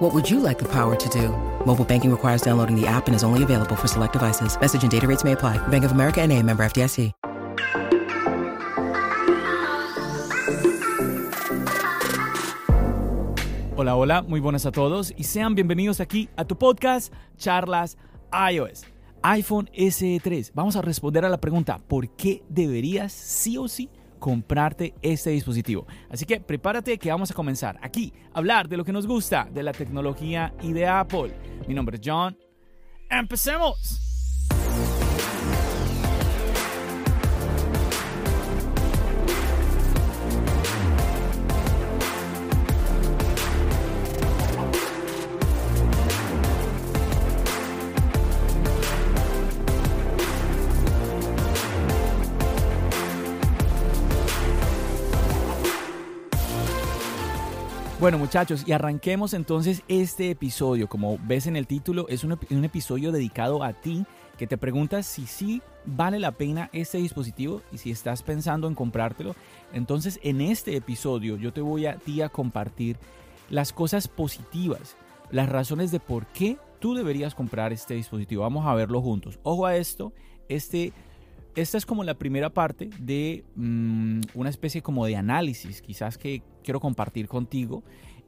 What would you like the power to do? Mobile banking requires downloading the app and is only available for select devices. Message and data rates may apply. Bank of America and a member FDIC. Hola, hola, muy buenas a todos y sean bienvenidos aquí a tu podcast Charlas iOS. iPhone SE 3. Vamos a responder a la pregunta, ¿por qué deberías sí o sí comprarte este dispositivo? Así que prepárate que vamos a comenzar aquí a hablar de lo que nos gusta de la tecnología y de Apple. Mi nombre es John. ¡Empecemos! Bueno muchachos, y arranquemos entonces este episodio. Como ves en el título, es un, episodio dedicado a ti que te preguntas si sí vale la pena este dispositivo y si estás pensando en comprártelo. Entonces en este episodio yo te voy a ti a compartir las cosas positivas, las razones de por qué tú deberías comprar este dispositivo. Vamos a verlo juntos. Ojo a esto, este esta es como la primera parte de mmm, una especie como de análisis, quizás que quiero compartir contigo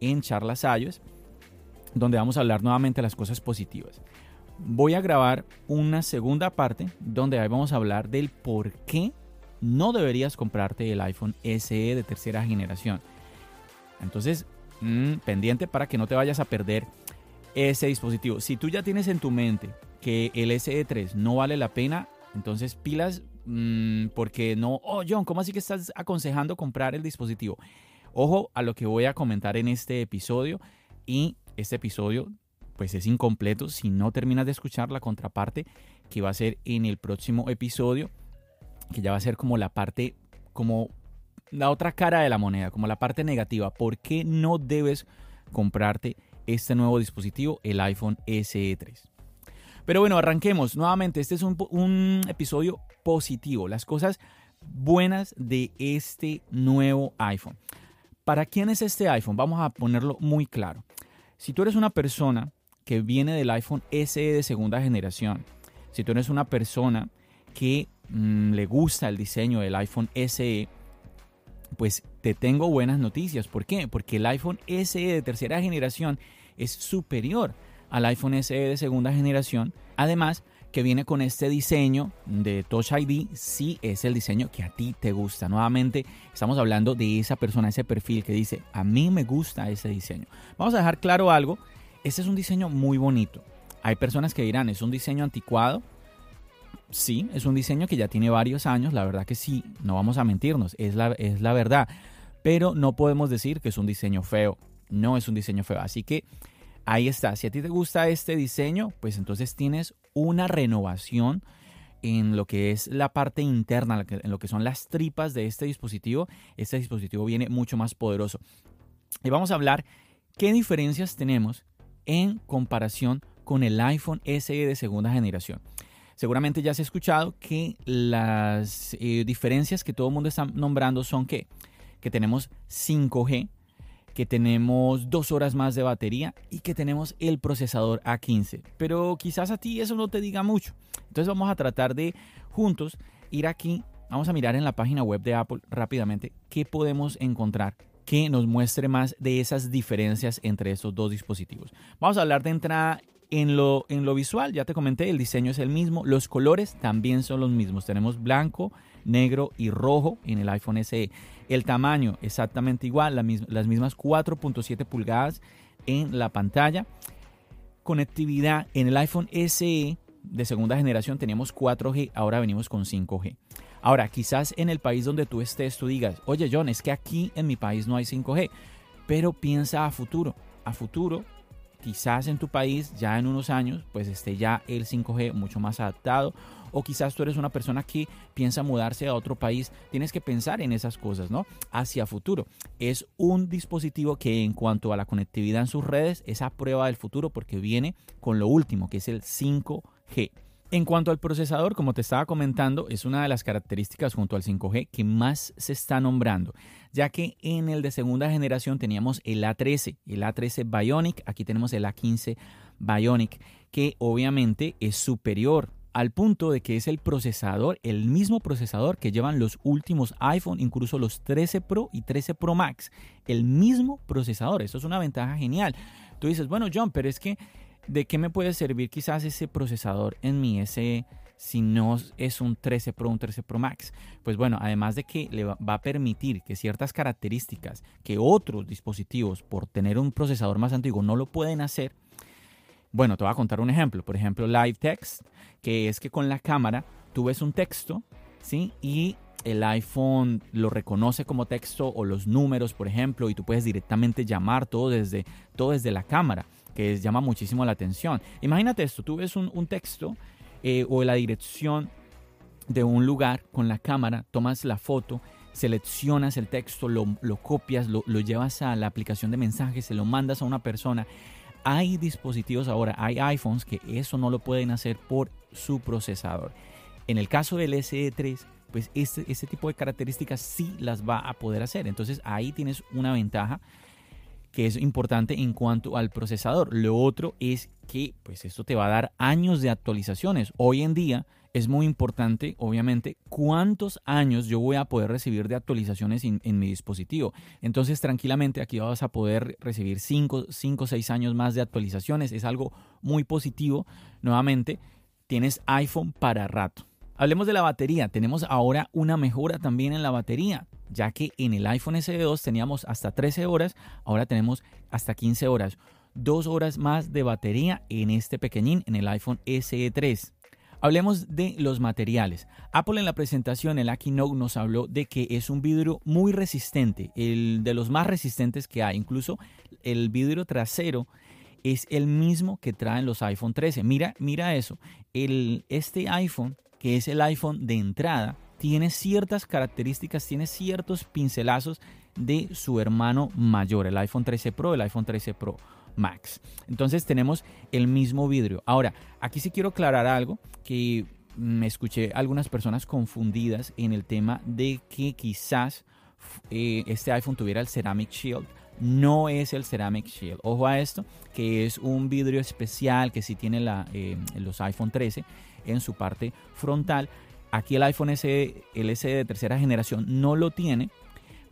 en charlas iOS, donde vamos a hablar nuevamente de las cosas positivas. Voy a grabar una segunda parte donde vamos a hablar del por qué no deberías comprarte el iPhone SE de tercera generación. Entonces, mmm, pendiente para que no te vayas a perder ese dispositivo. Si tú ya tienes en tu mente que el SE3 no vale la pena, entonces, pilas, mmm, porque no, oh John, ¿cómo así que estás aconsejando comprar el dispositivo? Ojo a lo que voy a comentar en este episodio y este episodio pues es incompleto si no terminas de escuchar la contraparte que va a ser en el próximo episodio, que ya va a ser como la parte, como la otra cara de la moneda, como la parte negativa. ¿Por qué no debes comprarte este nuevo dispositivo, el iPhone SE 3? Pero bueno, arranquemos nuevamente. Este es un, episodio positivo, las cosas buenas de este nuevo iPhone. ¿Para quién es este iPhone? Vamos a ponerlo muy claro. Si tú eres una persona que viene del iPhone SE de segunda generación, si tú eres una persona que mmm, le gusta el diseño del iPhone SE, pues te tengo buenas noticias. ¿Por qué? Porque el iPhone SE de tercera generación es superior al iPhone SE de segunda generación. Además, que viene con este diseño de Touch ID, sí es el diseño que a ti te gusta. Nuevamente, estamos hablando de esa persona, ese perfil que dice, a mí me gusta ese diseño. Vamos a dejar claro algo, este es un diseño muy bonito. Hay personas que dirán, es un diseño anticuado. Sí, es un diseño que ya tiene varios años, la verdad que sí, no vamos a mentirnos, es la, es la verdad. Pero no podemos decir que es un diseño feo, no es un diseño feo. Así que ahí está. Si a ti te gusta este diseño, pues entonces tienes una renovación en lo que es la parte interna, en lo que son las tripas de este dispositivo. Este dispositivo viene mucho más poderoso. Y vamos a hablar qué diferencias tenemos en comparación con el iPhone SE de segunda generación. Seguramente ya has escuchado que las eh, diferencias que todo el mundo está nombrando son que, que tenemos 5G, que tenemos dos horas más de batería y que tenemos el procesador A15. Pero quizás a ti eso no te diga mucho. Entonces vamos a tratar de juntos ir aquí, vamos a mirar en la página web de Apple rápidamente qué podemos encontrar que nos muestre más de esas diferencias entre estos dos dispositivos. Vamos a hablar de entrada en lo, en lo visual, ya te comenté, el diseño es el mismo, los colores también son los mismos. Tenemos blanco, negro y rojo en el iPhone SE. El tamaño exactamente igual, la mis las mismas 4.7 pulgadas en la pantalla. Conectividad en el iPhone SE de segunda generación teníamos 4G, ahora venimos con 5G. Ahora, quizás en el país donde tú estés tú digas, oye John, es que aquí en mi país no hay 5G, pero piensa a futuro. A futuro quizás en tu país ya en unos años pues esté ya el 5G mucho más adaptado o quizás tú eres una persona que piensa mudarse a otro país, tienes que pensar en esas cosas, ¿no? Hacia futuro. Es un dispositivo que en cuanto a la conectividad en sus redes es a prueba del futuro porque viene con lo último, que es el 5G. En cuanto al procesador, como te estaba comentando, es una de las características junto al 5G que más se está nombrando, ya que en el de segunda generación teníamos el A13, el A13 Bionic, aquí tenemos el A15 Bionic, que obviamente es superior al punto de que es el procesador, el mismo procesador que llevan los últimos iPhone, incluso los 13 Pro y 13 Pro Max, el mismo procesador, eso es una ventaja genial. Tú dices, bueno John, pero es que ¿de qué me puede servir quizás ese procesador en mi SE si no es un 13 Pro, un 13 Pro Max? Pues bueno, además de que le va a permitir que ciertas características que otros dispositivos por tener un procesador más antiguo no lo pueden hacer, bueno, te voy a contar un ejemplo. Por ejemplo, Live Text, que es que con la cámara tú ves un texto, ¿sí? Y el iPhone lo reconoce como texto o los números, por ejemplo, y tú puedes directamente llamar todo desde, todo desde la cámara que llama muchísimo la atención. Imagínate esto, tú ves un, texto eh, o la dirección de un lugar con la cámara, tomas la foto, seleccionas el texto, lo, copias, lo, lo, llevas a la aplicación de mensajes, se lo mandas a una persona. Hay dispositivos ahora, hay iPhones que eso no lo pueden hacer por su procesador. En el caso del SE3, pues este, este tipo de características sí las va a poder hacer. Entonces ahí tienes una ventaja que es importante en cuanto al procesador. Lo otro es que pues esto te va a dar años de actualizaciones. Hoy en día es muy importante, obviamente, cuántos años yo voy a poder recibir de actualizaciones en, mi dispositivo. Entonces, tranquilamente aquí vas a poder recibir 5 o 6 años más de actualizaciones. Es algo muy positivo. Nuevamente, tienes iPhone para rato. Hablemos de la batería. Tenemos ahora una mejora también en la batería ya que en el iPhone SE2 teníamos hasta 13 horas, ahora tenemos hasta 15 horas. Dos horas más de batería en este pequeñín, en el iPhone SE3. Hablemos de los materiales. Apple en la presentación, el Keynote, nos habló de que es un vidrio muy resistente, el de los más resistentes que hay. Incluso el vidrio trasero es el mismo que traen los iPhone 13. Mira, mira eso. El, este iPhone, que es el iPhone de entrada, tiene ciertas características, tiene ciertos pincelazos de su hermano mayor, el iPhone 13 Pro, el iPhone 13 Pro Max. Entonces tenemos el mismo vidrio. Ahora, aquí sí quiero aclarar algo que me escuché algunas personas confundidas en el tema de que quizás eh, este iPhone tuviera el Ceramic Shield. No es el Ceramic Shield. Ojo a esto, que es un vidrio especial que sí tiene eh, los iPhone 13 en su parte frontal Aquí el iPhone SE, el SE de tercera generación no lo tiene,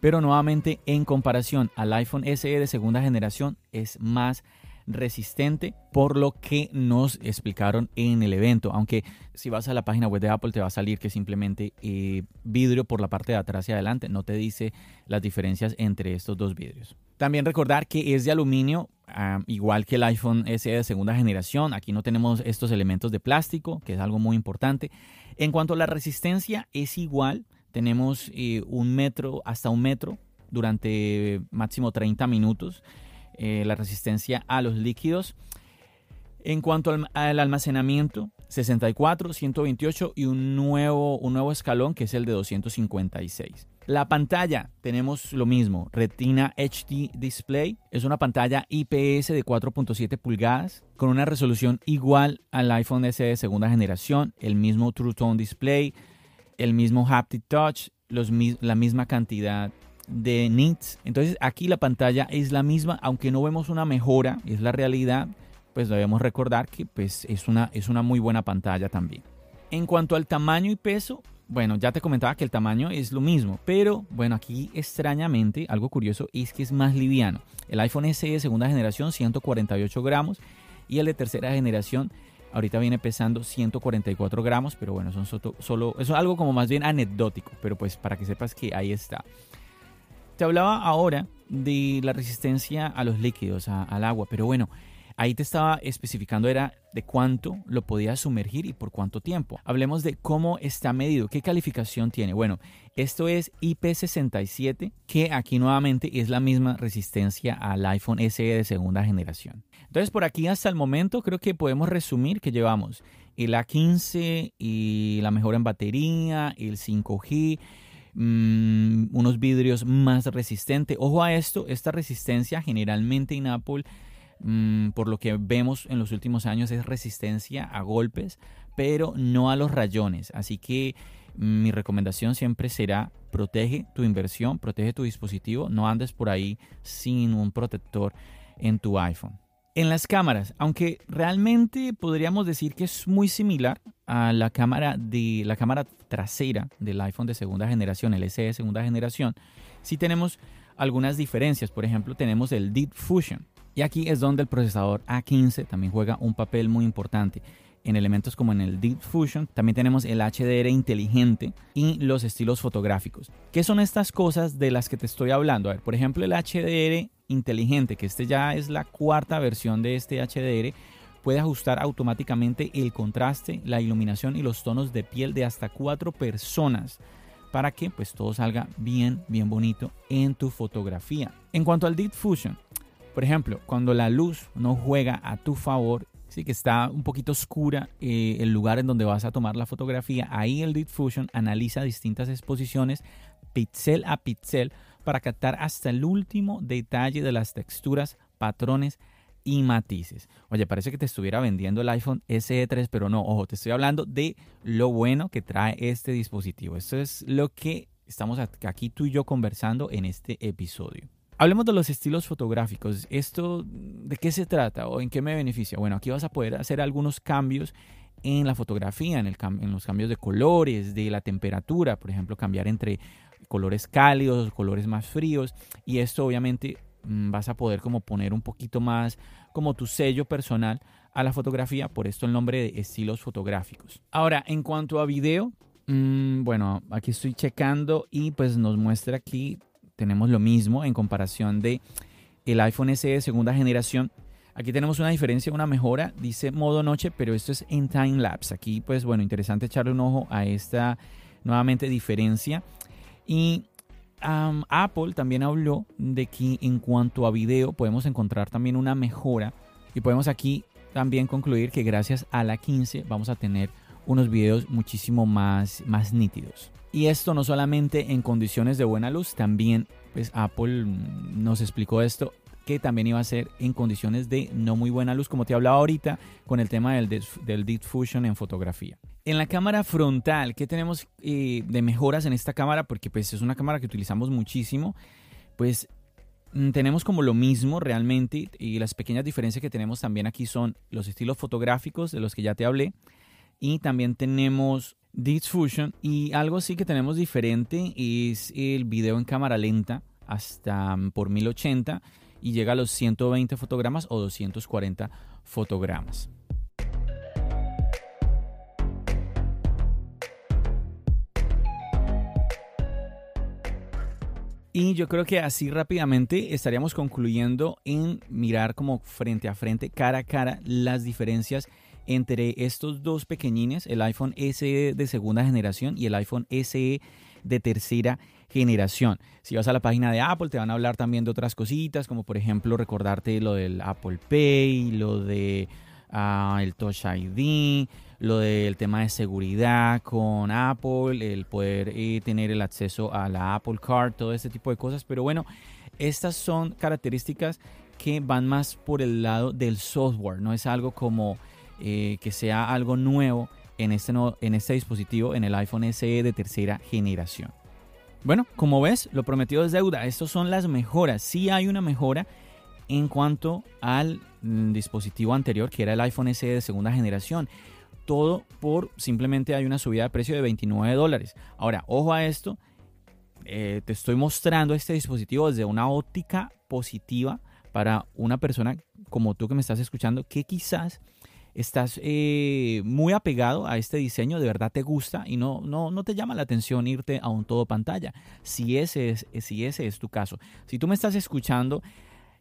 pero nuevamente en comparación al iPhone SE de segunda generación es más resistente por lo que nos explicaron en el evento. Aunque si vas a la página web de Apple te va a salir que simplemente eh, vidrio por la parte de atrás y adelante. No te dice las diferencias entre estos dos vidrios. También recordar que es de aluminio, igual que el iPhone SE de segunda generación. Aquí no tenemos estos elementos de plástico, que es algo muy importante. En cuanto a la resistencia, es igual. Tenemos eh, un metro hasta un metro durante máximo 30 minutos. Eh, la resistencia a los líquidos. En cuanto al, almacenamiento, 64, 128 y un nuevo, un nuevo escalón que es el de 256. La pantalla, tenemos lo mismo, Retina HD Display, es una pantalla IPS de 4.7 pulgadas con una resolución igual al iPhone SE de segunda generación, el mismo True Tone Display, el mismo Haptic Touch, la misma cantidad de nits. Entonces aquí la pantalla es la misma, aunque no vemos una mejora, es la realidad, pues debemos recordar que pues, es, una, es una muy buena pantalla también. En cuanto al tamaño y peso, bueno, ya te comentaba que el tamaño es lo mismo, pero bueno, aquí extrañamente, algo curioso es que es más liviano. El iPhone SE de segunda generación, 148 gramos, y el de tercera generación, ahorita viene pesando 144 gramos, pero bueno, son solo, solo es algo como más bien anecdótico, pero pues para que sepas que ahí está. Te hablaba ahora de la resistencia a los líquidos, al agua, pero bueno, Ahí te estaba especificando era de cuánto lo podías sumergir y por cuánto tiempo. Hablemos de cómo está medido, qué calificación tiene. Bueno, esto es IP67, que aquí nuevamente es la misma resistencia al iPhone SE de segunda generación. Entonces, por aquí hasta el momento creo que podemos resumir que llevamos el A15 y la mejora en batería, el 5G, mm, unos vidrios más resistentes. Ojo a esto, esta resistencia generalmente en Apple, mm, por lo que vemos en los últimos años, es resistencia a golpes, pero no a los rayones. Así que mm, mi recomendación siempre será protege tu inversión, protege tu dispositivo, no andes por ahí sin un protector en tu iPhone. En las cámaras, aunque realmente podríamos decir que es muy similar a la cámara de la cámara trasera del iPhone de segunda generación, el SE de segunda generación, sí tenemos algunas diferencias. Por ejemplo, tenemos el Deep Fusion. Y aquí es donde el procesador A15 también juega un papel muy importante. En elementos como en el Deep Fusion, también tenemos el HDR inteligente y los estilos fotográficos. ¿Qué son estas cosas de las que te estoy hablando? A ver, por ejemplo, el HDR inteligente, que este ya es la cuarta versión de este HDR, puede ajustar automáticamente el contraste, la iluminación y los tonos de piel de hasta cuatro personas para que pues todo salga bien, bien bonito en tu fotografía. En cuanto al Deep Fusion, por ejemplo, cuando la luz no juega a tu favor, sí que está un poquito oscura eh, el lugar en donde vas a tomar la fotografía, ahí el Deep Fusion analiza distintas exposiciones pixel a pixel para captar hasta el último detalle de las texturas, patrones y matices. Oye, parece que te estuviera vendiendo el iPhone SE3, pero no, ojo, te estoy hablando de lo bueno que trae este dispositivo. Esto es lo que estamos aquí tú y yo conversando en este episodio. Hablemos de los estilos fotográficos. ¿Esto de qué se trata o en qué me beneficia? Bueno, aquí vas a poder hacer algunos cambios en la fotografía, en, los cambios de colores, de la temperatura, por ejemplo, cambiar entre colores cálidos, colores más fríos y esto obviamente mm, vas a poder como poner un poquito más como tu sello personal a la fotografía, por esto el nombre de estilos fotográficos. Ahora, en cuanto a video, mm, bueno, aquí estoy checando y pues nos muestra aquí, tenemos lo mismo en comparación de el iPhone SE de segunda generación. Aquí tenemos una diferencia, una mejora, dice modo noche, pero esto es en time lapse. Aquí pues bueno, interesante echarle un ojo a esta nuevamente diferencia y Apple también habló de que en cuanto a video podemos encontrar también una mejora y podemos aquí también concluir que gracias a la 15 vamos a tener unos videos muchísimo más, más nítidos. Y esto no solamente en condiciones de buena luz, también pues Apple nos explicó esto que también iba a ser en condiciones de no muy buena luz, como te hablaba ahorita con el tema del, del Deep Fusion en fotografía. En la cámara frontal, ¿qué tenemos eh, de mejoras en esta cámara? Porque pues es una cámara que utilizamos muchísimo. Pues mm, tenemos como lo mismo realmente y las pequeñas diferencias que tenemos también aquí son los estilos fotográficos de los que ya te hablé y también tenemos Deep Fusion y algo sí que tenemos diferente es el video en cámara lenta hasta mm, por 1080 y llega a los 120 fotogramas o 240 fotogramas. Y yo creo que así rápidamente estaríamos concluyendo en mirar como frente a frente, cara a cara, las diferencias entre estos dos pequeñines, el iPhone SE de segunda generación y el iPhone SE de tercera generación. Si vas a la página de Apple te van a hablar también de otras cositas, como por ejemplo recordarte lo del Apple Pay, lo de ah, el Touch ID, lo del tema de seguridad con Apple, el poder eh, tener el acceso a la Apple Card, todo este tipo de cosas. Pero bueno, estas son características que van más por el lado del software, no es algo como eh, que sea algo nuevo en este, en este dispositivo, en el iPhone SE de tercera generación. Bueno, como ves, lo prometido es deuda. Estas son las mejoras. Sí hay una mejora en cuanto al mm, dispositivo anterior, que era el iPhone SE de segunda generación todo por simplemente hay una subida de precio de 29 dólares. Ahora, ojo a esto, eh, te estoy mostrando este dispositivo desde una óptica positiva para una persona como tú que me estás escuchando que quizás estás eh, muy apegado a este diseño, de verdad te gusta y no, no, no te llama la atención irte a un todo pantalla. Si ese, es, si ese es tu caso, si tú me estás escuchando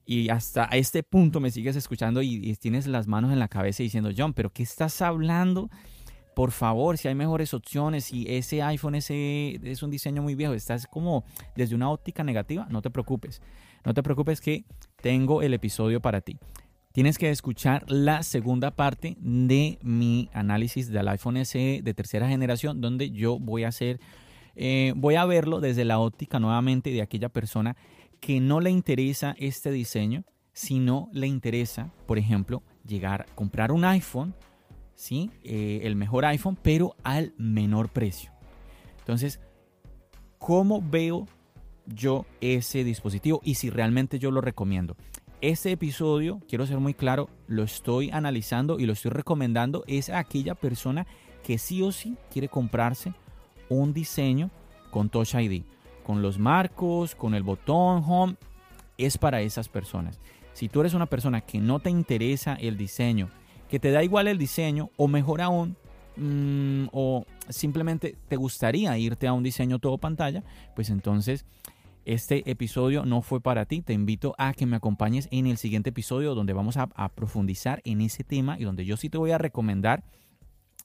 y hasta este punto me sigues escuchando y, tienes las manos en la cabeza diciendo, John, pero ¿qué estás hablando? Por favor, si hay mejores opciones, si ese iPhone ese es un diseño muy viejo, estás como desde una óptica negativa, no te preocupes. No te preocupes que tengo el episodio para ti. Tienes que escuchar la segunda parte de mi análisis del iPhone SE de tercera generación, donde yo voy a hacer, eh, voy a verlo desde la óptica nuevamente de aquella persona que no le interesa este diseño, sino le interesa, por ejemplo, llegar a comprar un iPhone, ¿sí? Eh, el mejor iPhone, pero al menor precio. Entonces, ¿cómo veo yo ese dispositivo y si realmente yo lo recomiendo? Este episodio, quiero ser muy claro, lo estoy analizando y lo estoy recomendando es a aquella persona que sí o sí quiere comprarse un diseño con Touch ID con los marcos, con el botón home, es para esas personas. Si tú eres una persona que no te interesa el diseño, que te da igual el diseño, o mejor aún, mm, o simplemente te gustaría irte a un diseño todo pantalla, pues entonces este episodio no fue para ti. Te invito a que me acompañes en el siguiente episodio donde vamos a, profundizar en ese tema y donde yo sí te voy a recomendar,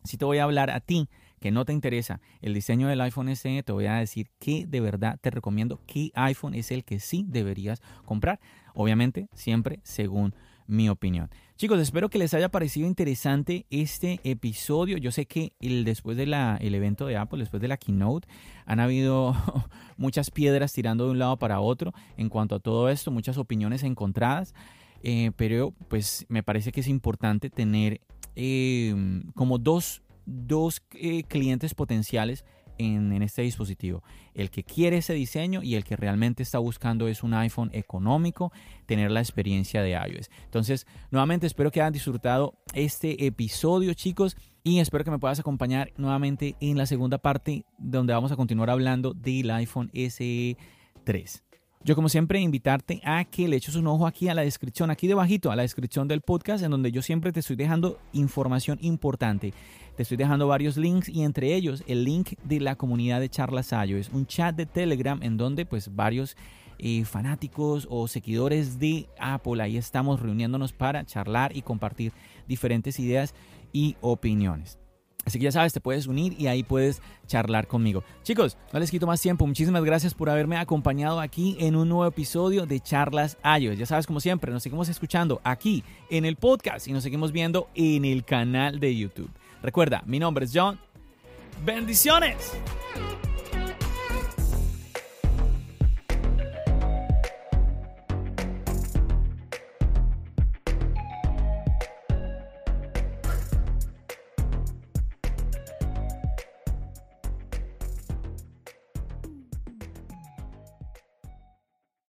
sí te voy a hablar a ti que no te interesa el diseño del iPhone SE, te voy a decir que de verdad te recomiendo qué iPhone es el que sí deberías comprar. Obviamente, siempre según mi opinión. Chicos, espero que les haya parecido interesante este episodio. Yo sé que el, después del evento de Apple, después de la keynote, han habido muchas piedras tirando de un lado para otro en cuanto a todo esto, muchas opiniones encontradas. Eh, pero pues me parece que es importante tener eh, como dos dos eh, clientes potenciales en, este dispositivo. El que quiere ese diseño y el que realmente está buscando es un iPhone económico, tener la experiencia de iOS. Entonces, nuevamente espero que hayan disfrutado este episodio, chicos. Y espero que me puedas acompañar nuevamente en la segunda parte donde vamos a continuar hablando del iPhone SE 3. Yo como siempre invitarte a que le eches un ojo aquí a la descripción, aquí debajito, a la descripción del podcast, en donde yo siempre te estoy dejando información importante. Te estoy dejando varios links y entre ellos el link de la comunidad de Charlas es un chat de Telegram en donde pues varios eh, fanáticos o seguidores de Apple ahí estamos reuniéndonos para charlar y compartir diferentes ideas y opiniones. Así que ya sabes, te puedes unir y ahí puedes charlar conmigo. Chicos, no les quito más tiempo. Muchísimas gracias por haberme acompañado aquí en un nuevo episodio de Charlas iOS. Ya sabes, como siempre, nos seguimos escuchando aquí en el podcast y nos seguimos viendo en el canal de YouTube. Recuerda, mi nombre es John. Bendiciones.